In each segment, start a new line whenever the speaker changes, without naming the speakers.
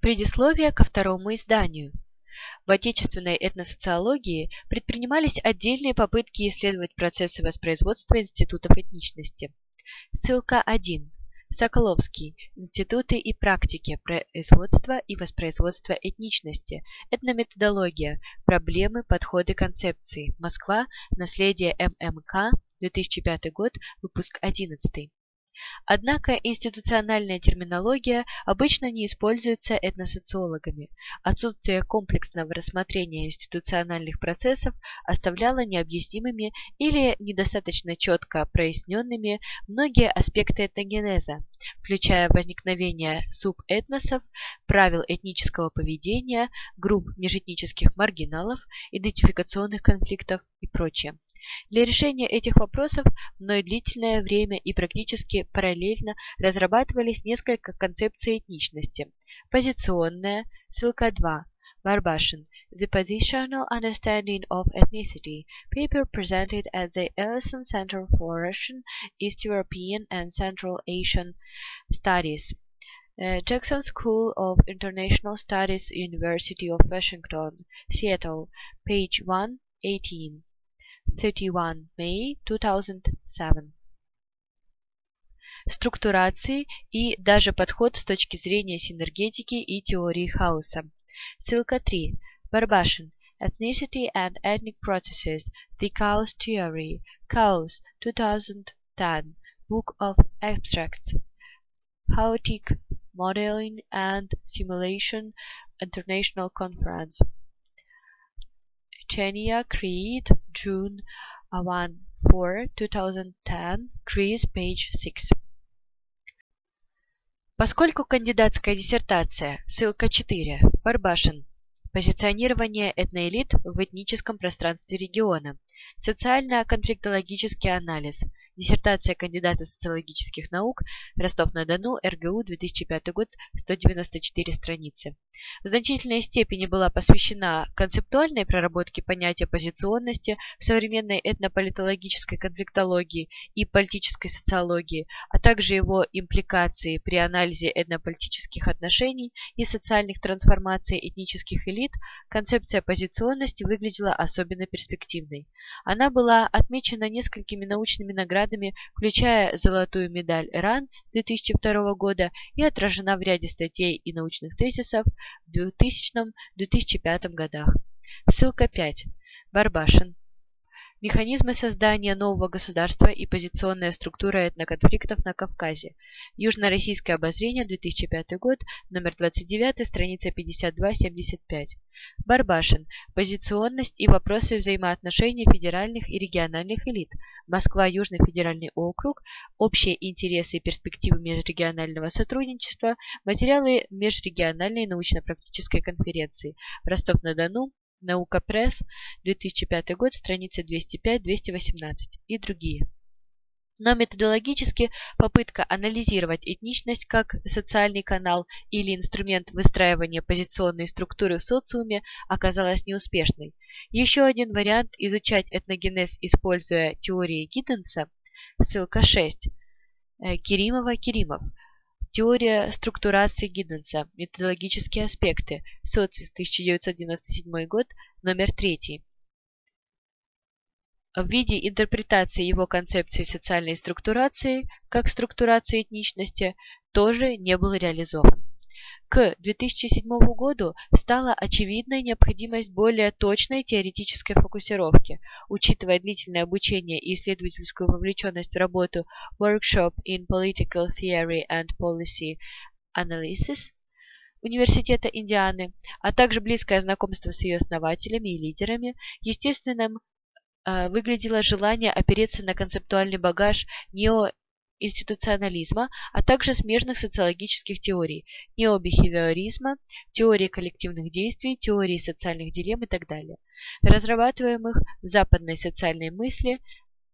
Предисловие ко второму изданию. В отечественной этносоциологии предпринимались отдельные попытки исследовать процессы воспроизводства институтов этничности. Ссылка 1. Соколовский. Институты и практики производства и воспроизводства этничности. Этнометодология. Проблемы, подходы, концепции. Москва. Наследие ММК. 2005 год. Выпуск 11. Однако институциональная терминология обычно не используется этносоциологами. Отсутствие комплексного рассмотрения институциональных процессов оставляло необъяснимыми или недостаточно четко проясненными многие аспекты этногенеза, включая возникновение субэтносов, правил этнического поведения, групп межэтнических маргиналов, идентификационных конфликтов и прочее. Для решения этих вопросов мной длительное время и практически параллельно разрабатывались несколько концепций этничности. Позиционная, ссылка 2, Барбашин, The Positional Understanding of Ethnicity, paper presented at the Ellison Center for Russian, East European and Central Asian Studies. Uh, Jackson School of International Studies, University of Washington, Seattle, page 118. 31 May 2007. Структурации и даже подход с точки зрения синергетики и теории хаоса. Ссылка 3. Барбашин. Ethnicity and Ethnic Processes. The Chaos Theory. Chaos. 2010. Book of Abstracts. Chaotic Modeling and Simulation International Conference. Chenia Creed, June 1 4, 2010, Chris, page 6. Поскольку кандидатская диссертация, ссылка 4, Барбашин, позиционирование этноэлит в этническом пространстве региона, социально-конфликтологический анализ, Диссертация кандидата социологических наук, Ростов-на-Дону, РГУ, 2005 год, 194 страницы. В значительной степени была посвящена концептуальной проработке понятия позиционности в современной этнополитологической конфликтологии и политической социологии, а также его импликации при анализе этнополитических отношений и социальных трансформаций этнических элит, концепция позиционности выглядела особенно перспективной. Она была отмечена несколькими научными наградами включая золотую медаль РАН 2002 года и отражена в ряде статей и научных тезисов в 2000-2005 годах. Ссылка 5. Барбашин. Механизмы создания нового государства и позиционная структура этноконфликтов на Кавказе. Южно-российское обозрение, 2005 год, номер 29, страница 52-75. Барбашин. Позиционность и вопросы взаимоотношений федеральных и региональных элит. Москва, Южный федеральный округ. Общие интересы и перспективы межрегионального сотрудничества. Материалы межрегиональной научно-практической конференции. Ростов-на-Дону, Наука Пресс, 2005 год, страницы 205-218 и другие. Но методологически попытка анализировать этничность как социальный канал или инструмент выстраивания позиционной структуры в социуме оказалась неуспешной. Еще один вариант изучать этногенез, используя теории Гидденса, ссылка 6, э, Киримова-Киримов, Теория структурации Гидденса. Методологические аспекты. Социс, 1997 год, номер 3. В виде интерпретации его концепции социальной структурации, как структурации этничности, тоже не был реализован. К 2007 году стала очевидной необходимость более точной теоретической фокусировки, учитывая длительное обучение и исследовательскую вовлеченность в работу Workshop in Political Theory and Policy Analysis Университета Индианы, а также близкое знакомство с ее основателями и лидерами, естественным э, выглядело желание опереться на концептуальный багаж нео институционализма, а также смежных социологических теорий, необихевиоризма, теории коллективных действий, теории социальных дилемм и так далее, разрабатываемых в западной социальной мысли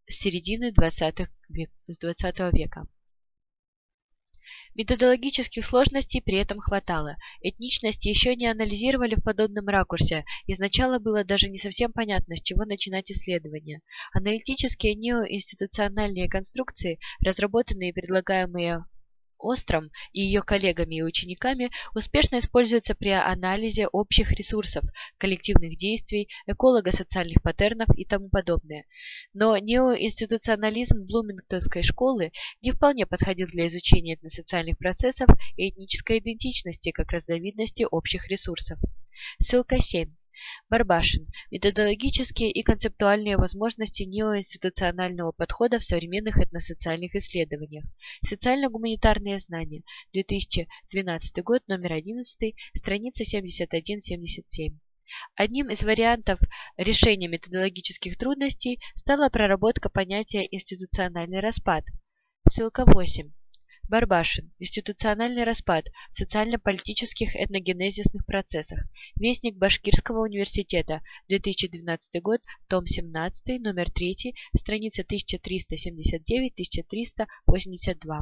с середины XX века. Методологических сложностей при этом хватало. Этничность еще не анализировали в подобном ракурсе, и сначала было даже не совсем понятно, с чего начинать исследование. Аналитические неоинституциональные конструкции, разработанные и предлагаемые Остром и ее коллегами и учениками успешно используется при анализе общих ресурсов, коллективных действий, эколого-социальных паттернов и тому подобное. Но неоинституционализм Блумингтонской школы не вполне подходил для изучения этносоциальных процессов и этнической идентичности как разновидности общих ресурсов. Ссылка 7. Барбашин. Методологические и концептуальные возможности неоинституционального подхода в современных этносоциальных исследованиях. Социально-гуманитарные знания. 2012 год, номер 11, страница 71-77. Одним из вариантов решения методологических трудностей стала проработка понятия «институциональный распад». Ссылка 8. Барбашин. Институциональный распад в социально-политических этногенезисных процессах. Вестник Башкирского университета. 2012 год. Том 17. Номер 3. Страница 1379-1382.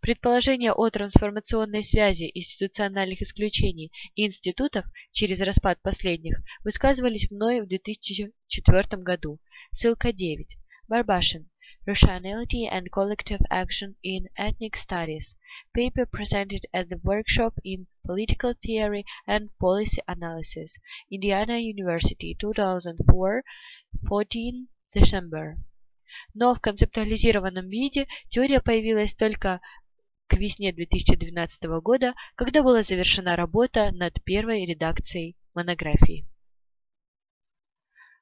Предположения о трансформационной связи институциональных исключений и институтов через распад последних высказывались мной в 2004 году. Ссылка 9. Барбашин. Rationality and Collective Action in Ethnic Studies. Paper presented at the workshop in Political Theory and Policy Analysis. Indiana University, 2004, 14 December. Но в концептуализированном виде теория появилась только к весне 2012 года, когда была завершена работа над первой редакцией монографии.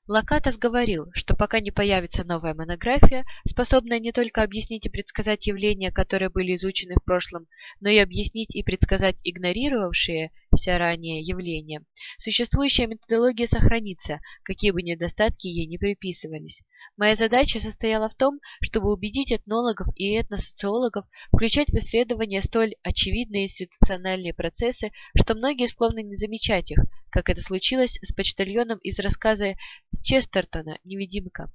Лакатос говорил, что пока не появится новая монография, способная не только объяснить и предсказать явления, которые были изучены в прошлом, но и объяснить и предсказать игнорировавшиеся ранее явления, существующая методология сохранится, какие бы недостатки ей не приписывались. Моя задача состояла в том, чтобы убедить этнологов и этносоциологов включать в исследования столь очевидные институциональные процессы, что многие склонны не замечать их, как это случилось с почтальоном из рассказа Честертона «Невидимка».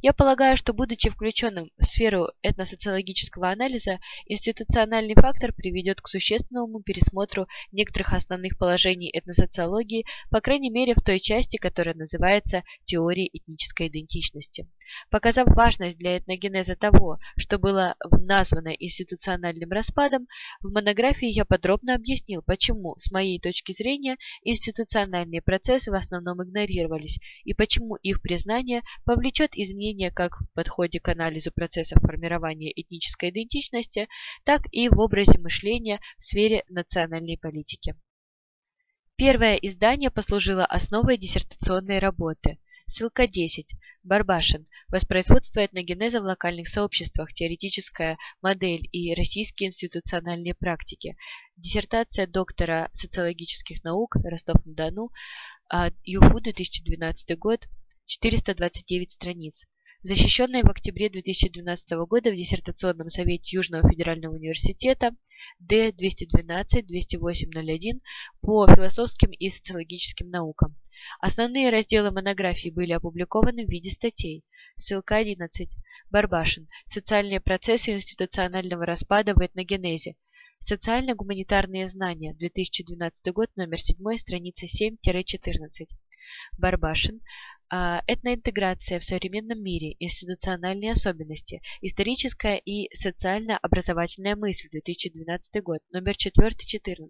Я полагаю, что, будучи включенным в сферу этносоциологического анализа, институциональный фактор приведет к существенному пересмотру некоторых основных положений этносоциологии, по крайней мере в той части, которая называется теорией этнической идентичности. Показав важность для этногенеза того, что было названо институциональным распадом, в монографии я подробно объяснил, почему, с моей точки зрения, институциональные процессы в основном игнорировались и почему их признание повлечет изменения как в подходе к анализу процессов формирования этнической идентичности, так и в образе мышления в сфере национальной политики. Первое издание послужило основой диссертационной работы. Ссылка 10. Барбашин. Воспроизводство этногенеза в локальных сообществах. Теоретическая модель и российские институциональные практики. Диссертация доктора социологических наук Ростов-на-Дону. ЮФУ 2012 год. 429 страниц, защищенная в октябре 2012 года в диссертационном совете Южного федерального университета Д-212-208-01 по философским и социологическим наукам. Основные разделы монографии были опубликованы в виде статей. Ссылка 11. Барбашин. Социальные процессы институционального распада в этногенезе. Социально-гуманитарные знания. 2012 год, номер 7, страница 7-14. Барбашин. А, этноинтеграция в современном мире, институциональные особенности, историческая и социально-образовательная мысль, 2012 год, номер 4-14.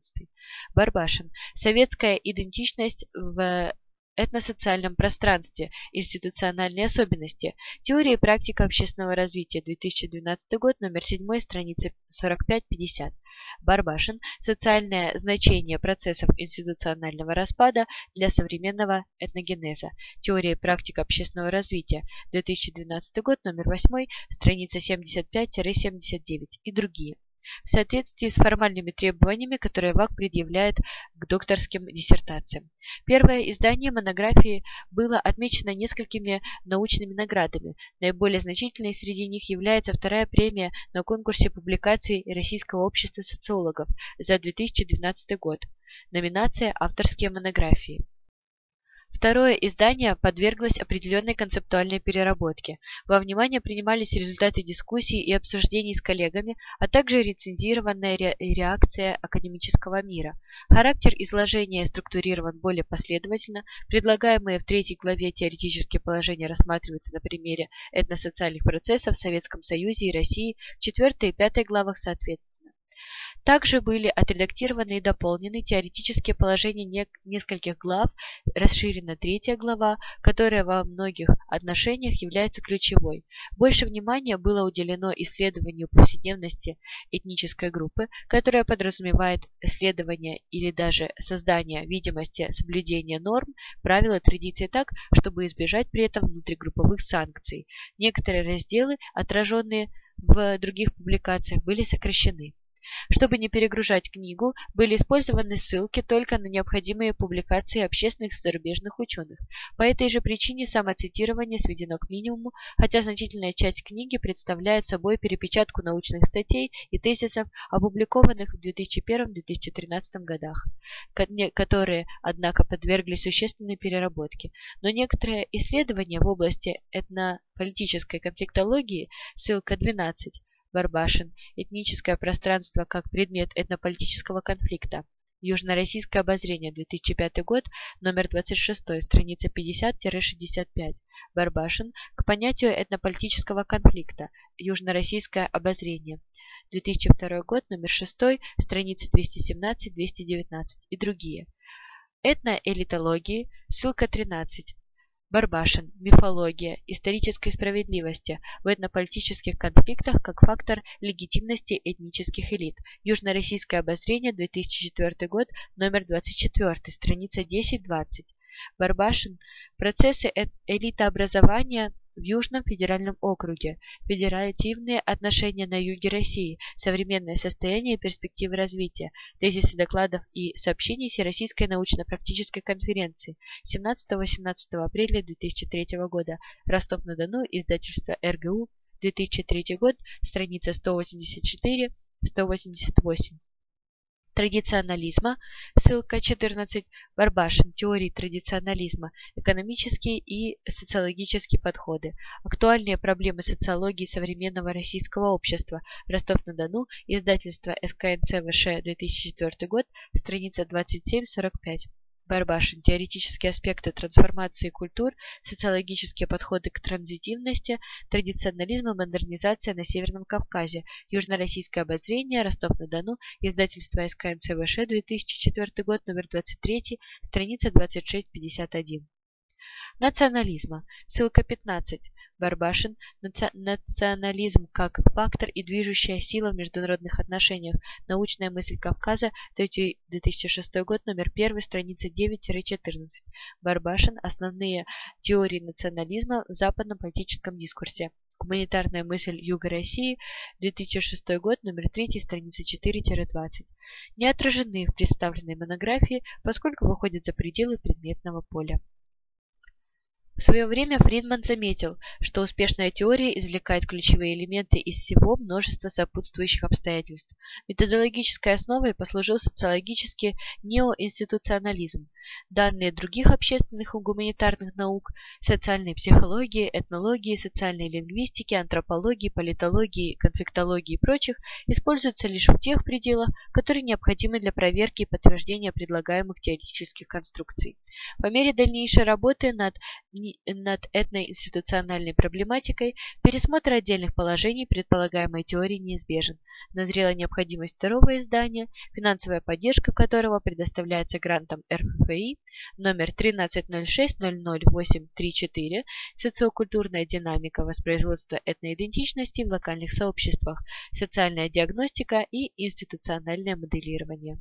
Барбашин. Советская идентичность в этносоциальном пространстве, институциональные особенности, теория и практика общественного развития, 2012 год, номер 7, страница 45-50. Барбашин. Социальное значение процессов институционального распада для современного этногенеза. Теория и практика общественного развития, 2012 год, номер 8, страница 75-79 и другие в соответствии с формальными требованиями, которые ВАК предъявляет к докторским диссертациям. Первое издание монографии было отмечено несколькими научными наградами. Наиболее значительной среди них является вторая премия на конкурсе публикаций Российского общества социологов за 2012 год. Номинация «Авторские монографии». Второе издание подверглось определенной концептуальной переработке. Во внимание принимались результаты дискуссий и обсуждений с коллегами, а также рецензированная ре реакция академического мира. Характер изложения структурирован более последовательно. Предлагаемые в третьей главе теоретические положения рассматриваются на примере этносоциальных процессов в Советском Союзе и России, в четвертой и пятой главах соответственно. Также были отредактированы и дополнены теоретические положения не нескольких глав, расширена третья глава, которая во многих отношениях является ключевой. Больше внимания было уделено исследованию повседневности этнической группы, которая подразумевает исследование или даже создание видимости соблюдения норм, правил и традиций так, чтобы избежать при этом внутригрупповых санкций. Некоторые разделы, отраженные в других публикациях, были сокращены. Чтобы не перегружать книгу, были использованы ссылки только на необходимые публикации общественных зарубежных ученых. По этой же причине самоцитирование сведено к минимуму, хотя значительная часть книги представляет собой перепечатку научных статей и тезисов, опубликованных в 2001-2013 годах, которые, однако, подверглись существенной переработке. Но некоторые исследования в области этнополитической конфликтологии, ссылка 12, Барбашин. Этническое пространство как предмет этнополитического конфликта. Южно-российское обозрение, 2005 год, номер 26, страница 50-65. Барбашин. К понятию этнополитического конфликта. Южно-российское обозрение. 2002 год, номер 6, страницы 217-219 и другие. Этноэлитологии, ссылка 13. Барбашин. Мифология исторической справедливости в этнополитических конфликтах как фактор легитимности этнических элит. Южно-российское обозрение, 2004 год, номер 24, страница 10-20. Барбашин. Процессы элитообразования в Южном федеральном округе, федеративные отношения на юге России, современное состояние и перспективы развития, тезисы докладов и сообщений Всероссийской научно-практической конференции 17-18 апреля 2003 года, Ростов-на-Дону, издательство РГУ, 2003 год, страница 184-188 традиционализма, ссылка 14, Барбашин, теории традиционализма, экономические и социологические подходы, актуальные проблемы социологии современного российского общества, Ростов-на-Дону, издательство СКНЦ ВШ, 2004 год, страница 27-45. Барбашин. Теоретические аспекты трансформации культур, социологические подходы к транзитивности, традиционализм и модернизация на Северном Кавказе, Южно-Российское обозрение, Ростов-на-Дону, издательство СК НЦВШ, 2004 год, номер 23, страница 2651. Национализма. Ссылка 15. Барбашин. Национализм как фактор и движущая сила в международных отношениях. Научная мысль Кавказа. 2006 год. Номер 1. Страница 9-14. Барбашин. Основные теории национализма в западном политическом дискурсе. Гуманитарная мысль Юга России, 2006 год, номер 3, страница 4-20. Не отражены в представленной монографии, поскольку выходят за пределы предметного поля. В свое время Фридман заметил, что успешная теория извлекает ключевые элементы из всего множества сопутствующих обстоятельств. Методологической основой послужил социологический неоинституционализм. Данные других общественных и гуманитарных наук – социальной психологии, этнологии, социальной лингвистики, антропологии, политологии, конфликтологии и прочих – используются лишь в тех пределах, которые необходимы для проверки и подтверждения предлагаемых теоретических конструкций. По мере дальнейшей работы над над этноинституциональной проблематикой, пересмотр отдельных положений предполагаемой теории неизбежен. Назрела необходимость второго издания, финансовая поддержка которого предоставляется грантом РФФИ номер 1306-00834 «Социокультурная динамика воспроизводства этноидентичности в локальных сообществах, социальная диагностика и институциональное моделирование».